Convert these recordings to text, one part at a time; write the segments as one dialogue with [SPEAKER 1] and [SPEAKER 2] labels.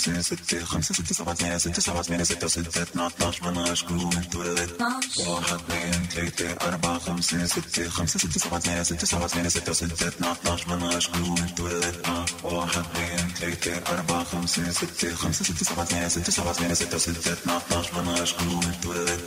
[SPEAKER 1] خمسة ستة خمسة ستة سبعة ثمانية ستة سبعة ثمانية ستة ستة اثنا عشر 12 قوم اتولد واحد اثنين ثلاثة أربعة خمسة ستة خمسة ستة سبعة ثمانية ستة سبعة ثمانية ستة ستة اثنا عشر 12 قوم اتولد واحد اثنين ثلاثة أربعة خمسة ستة خمسة ستة سبعة ثمانية ستة سبعة ثمانية ستة ستة اثنا عشر 12 قوم اتولد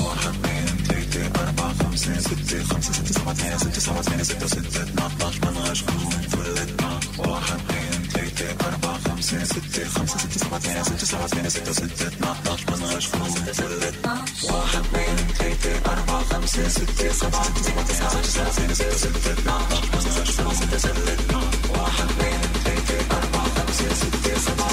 [SPEAKER 1] واحد اثنين ثلاثة أربعة خمسة ستة خمسة ستة سبعة ثمانية ستة سبعة ثمانية ستة ستة اثنا عشر 12 قوم اتولد واحد اثنين ثلاثة أربعة خمسة ستة خمسة ستة سبعة ثمانية ستة سبعة ثمانية ستة ستة اثنا عشر 12 قوم اتولد واحد اثنين ثلاثة أربعة خمسة ستة سبعة ستة سبعة ثمانية ستة سبعة ثمانية ستة ستة اثنا عشر 12 قوم اتولد واحد اثنين ثلاثة أربعة خمسة ستة سبعة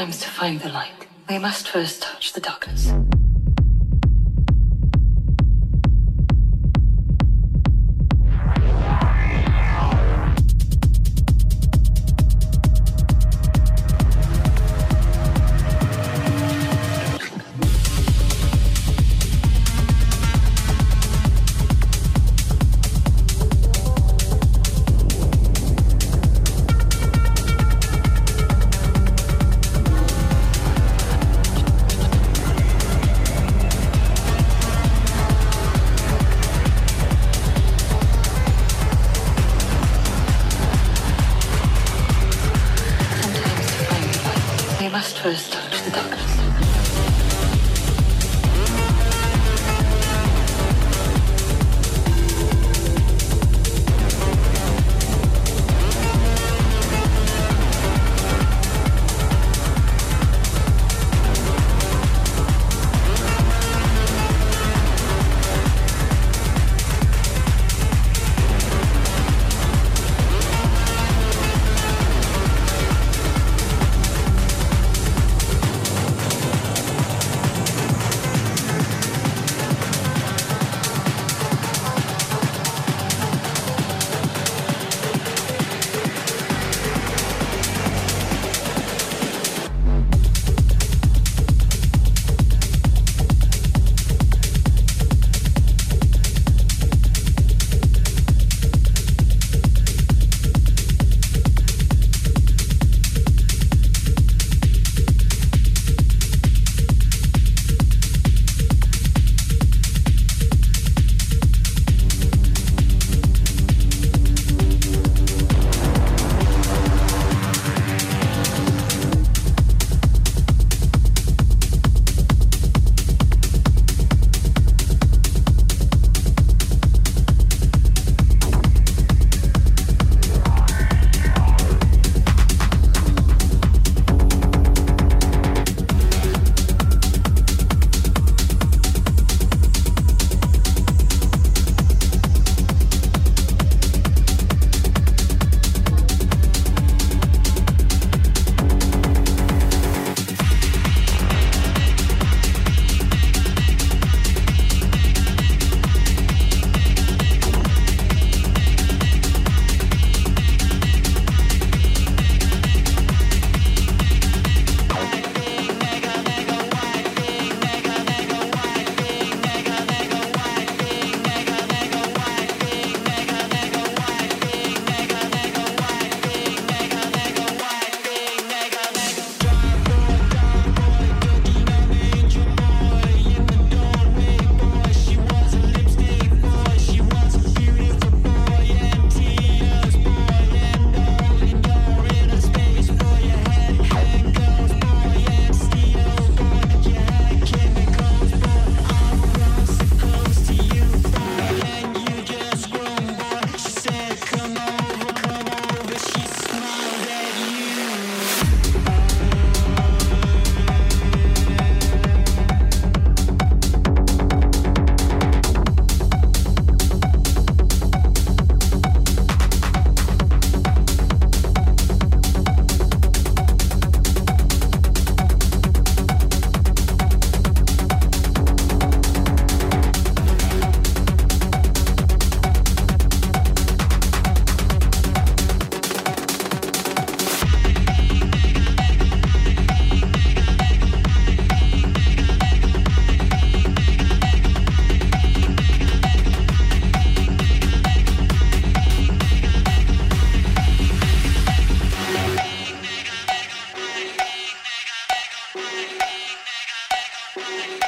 [SPEAKER 2] Sometimes to find the light, we must first touch the darkness.
[SPEAKER 3] Thank you.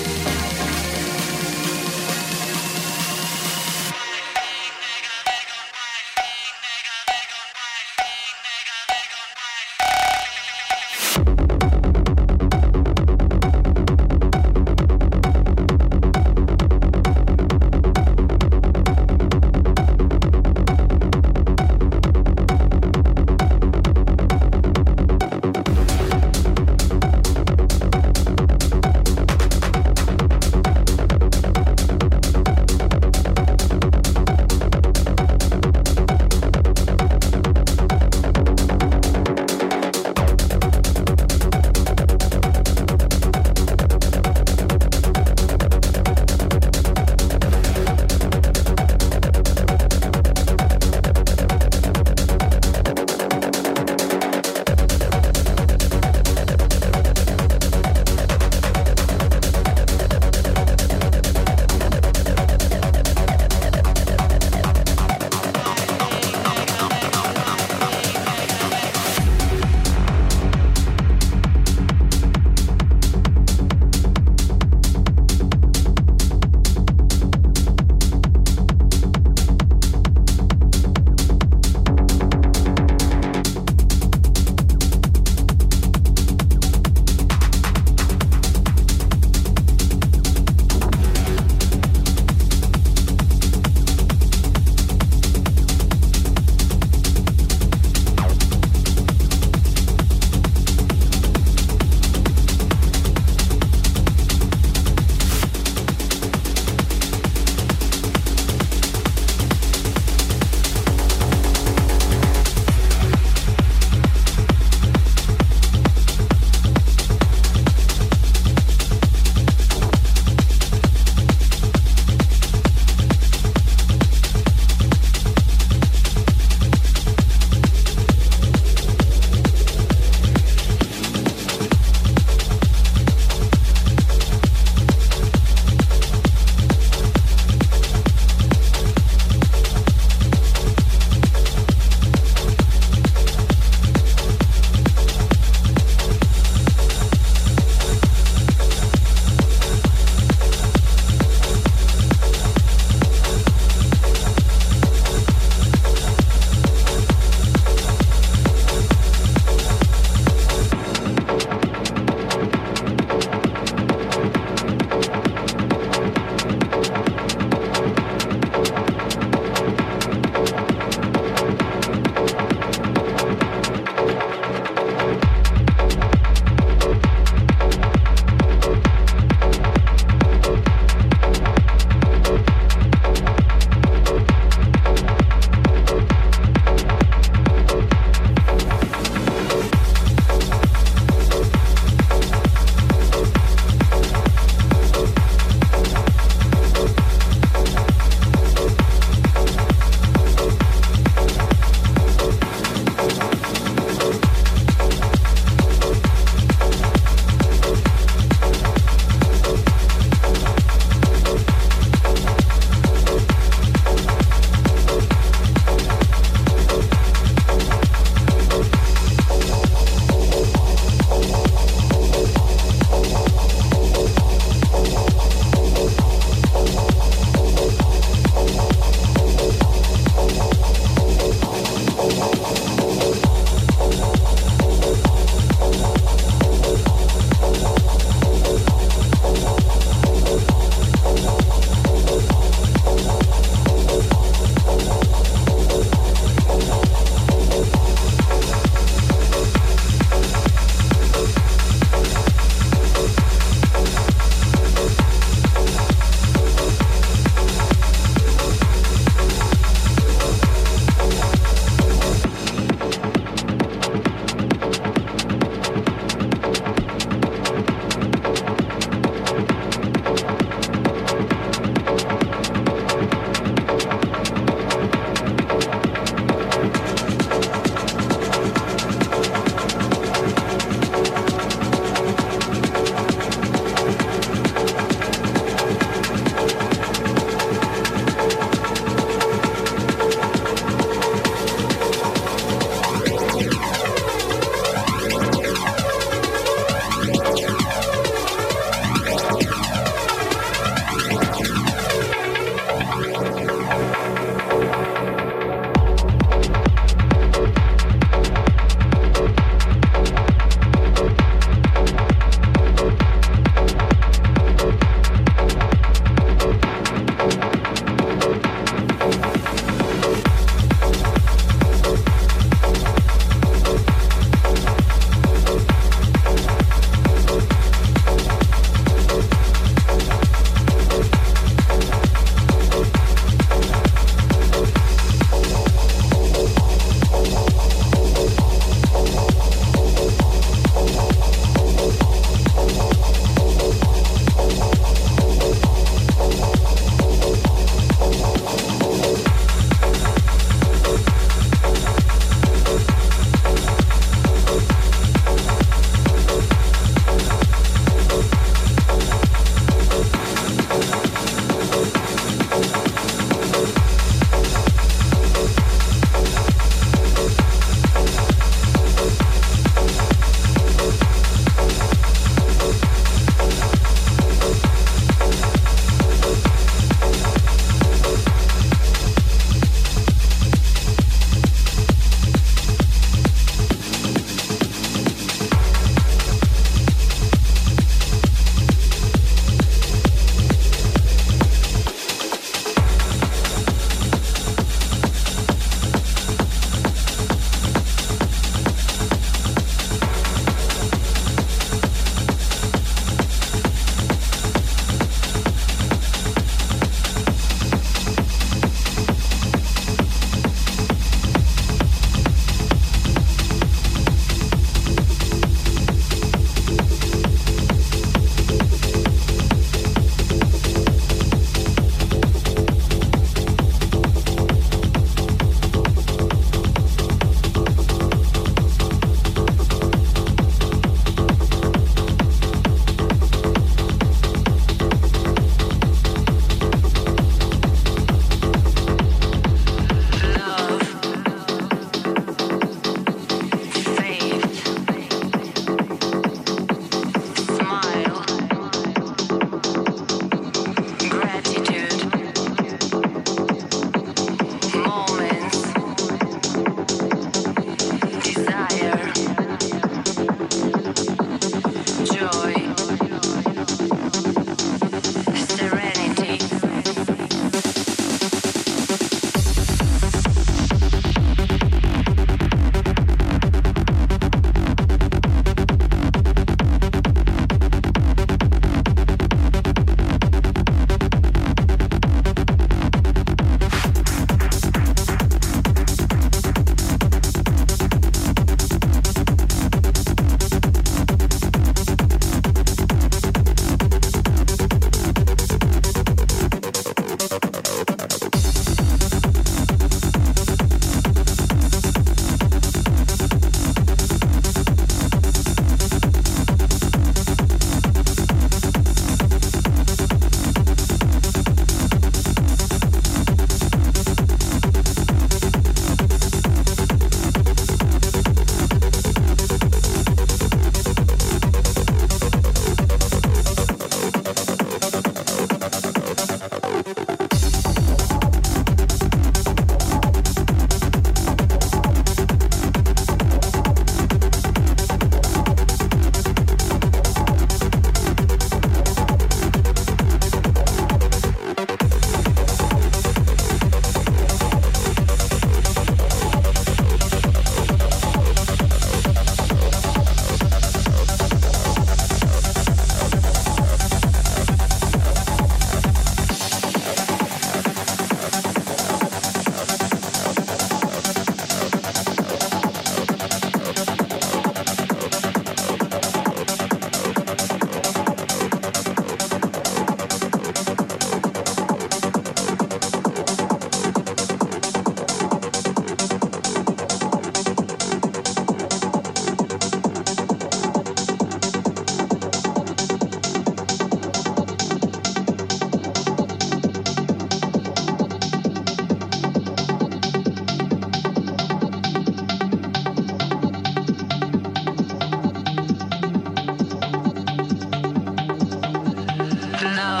[SPEAKER 3] Love.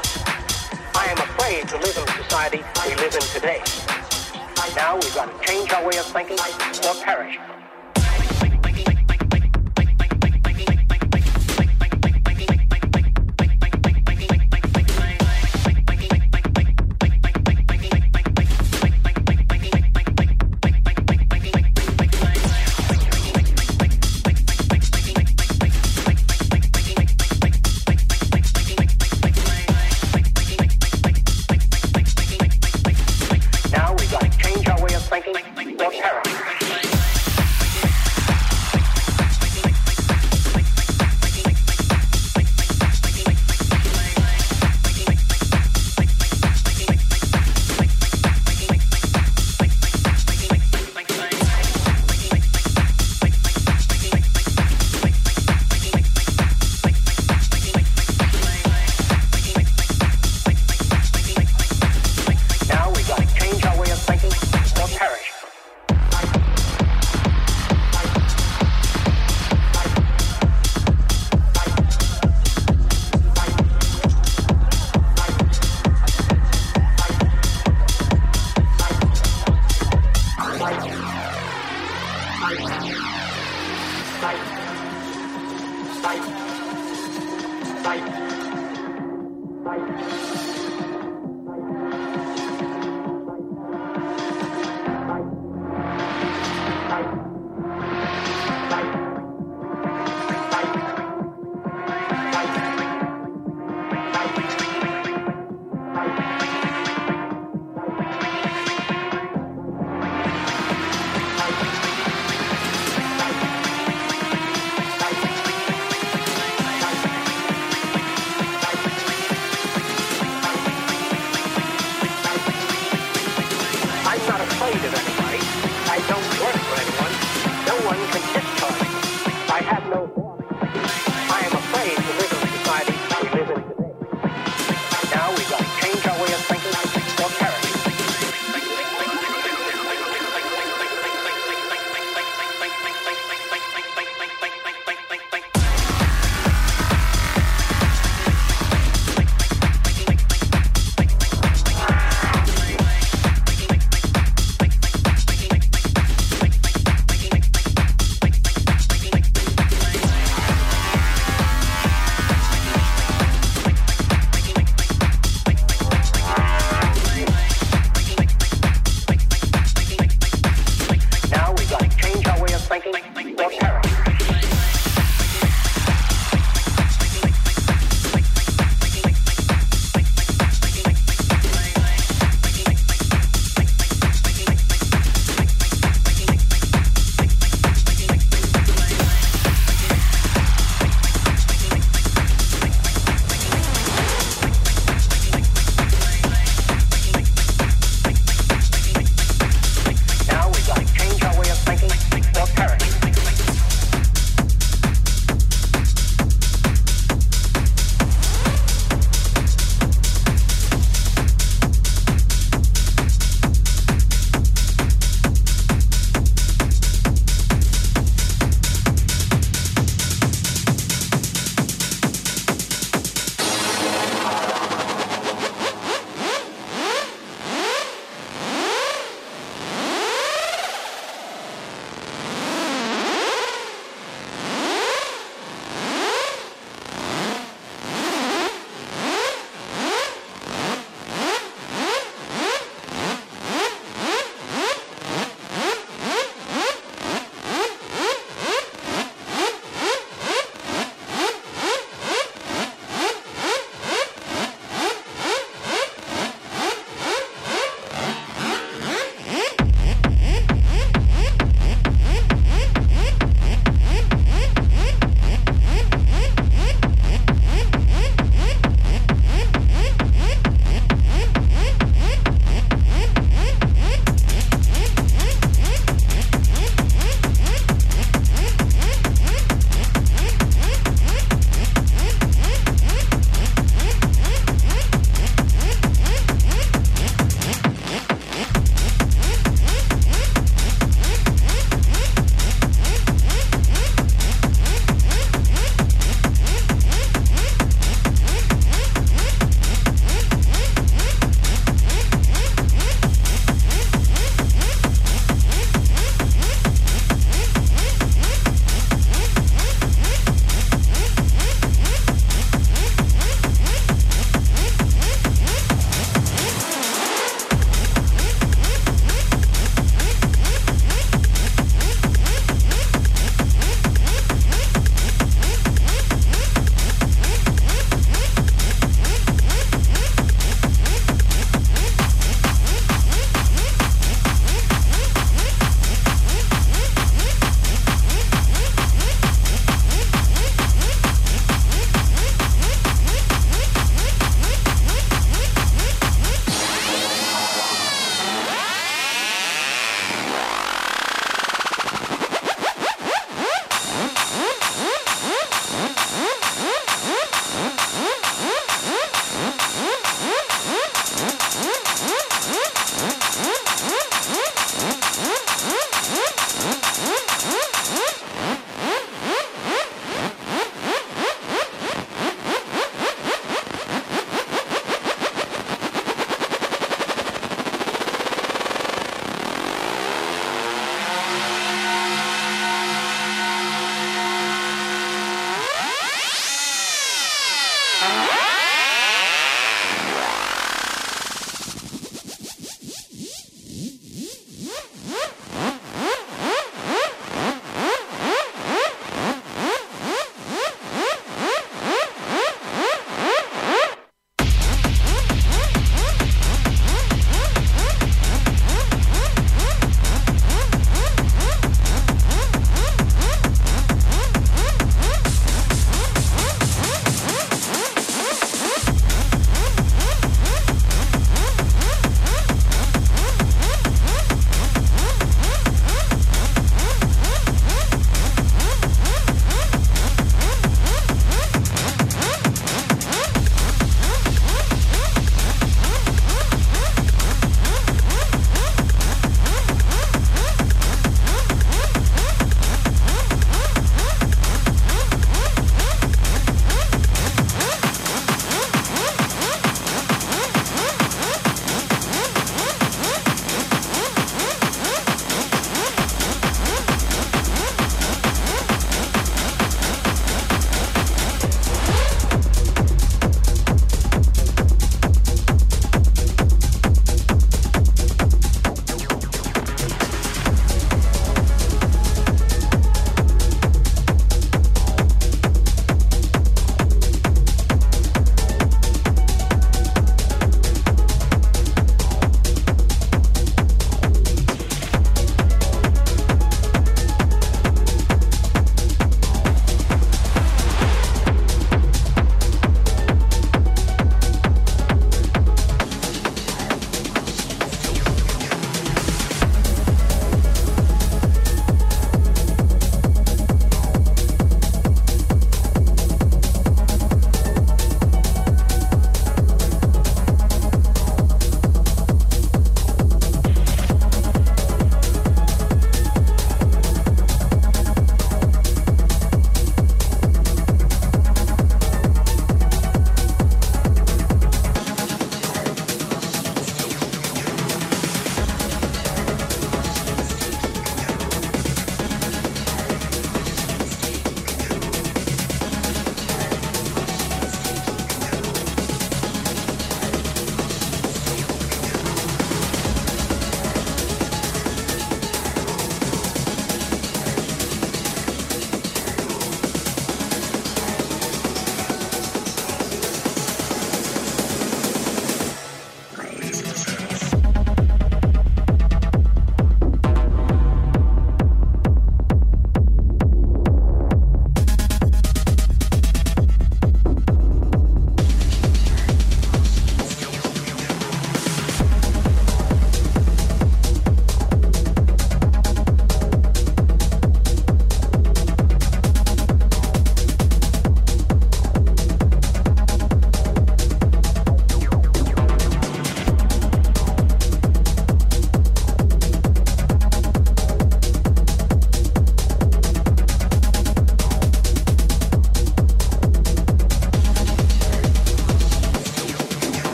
[SPEAKER 3] Boss. I am afraid to live in the society we live in today. Now we've got to change our way of thinking or perish.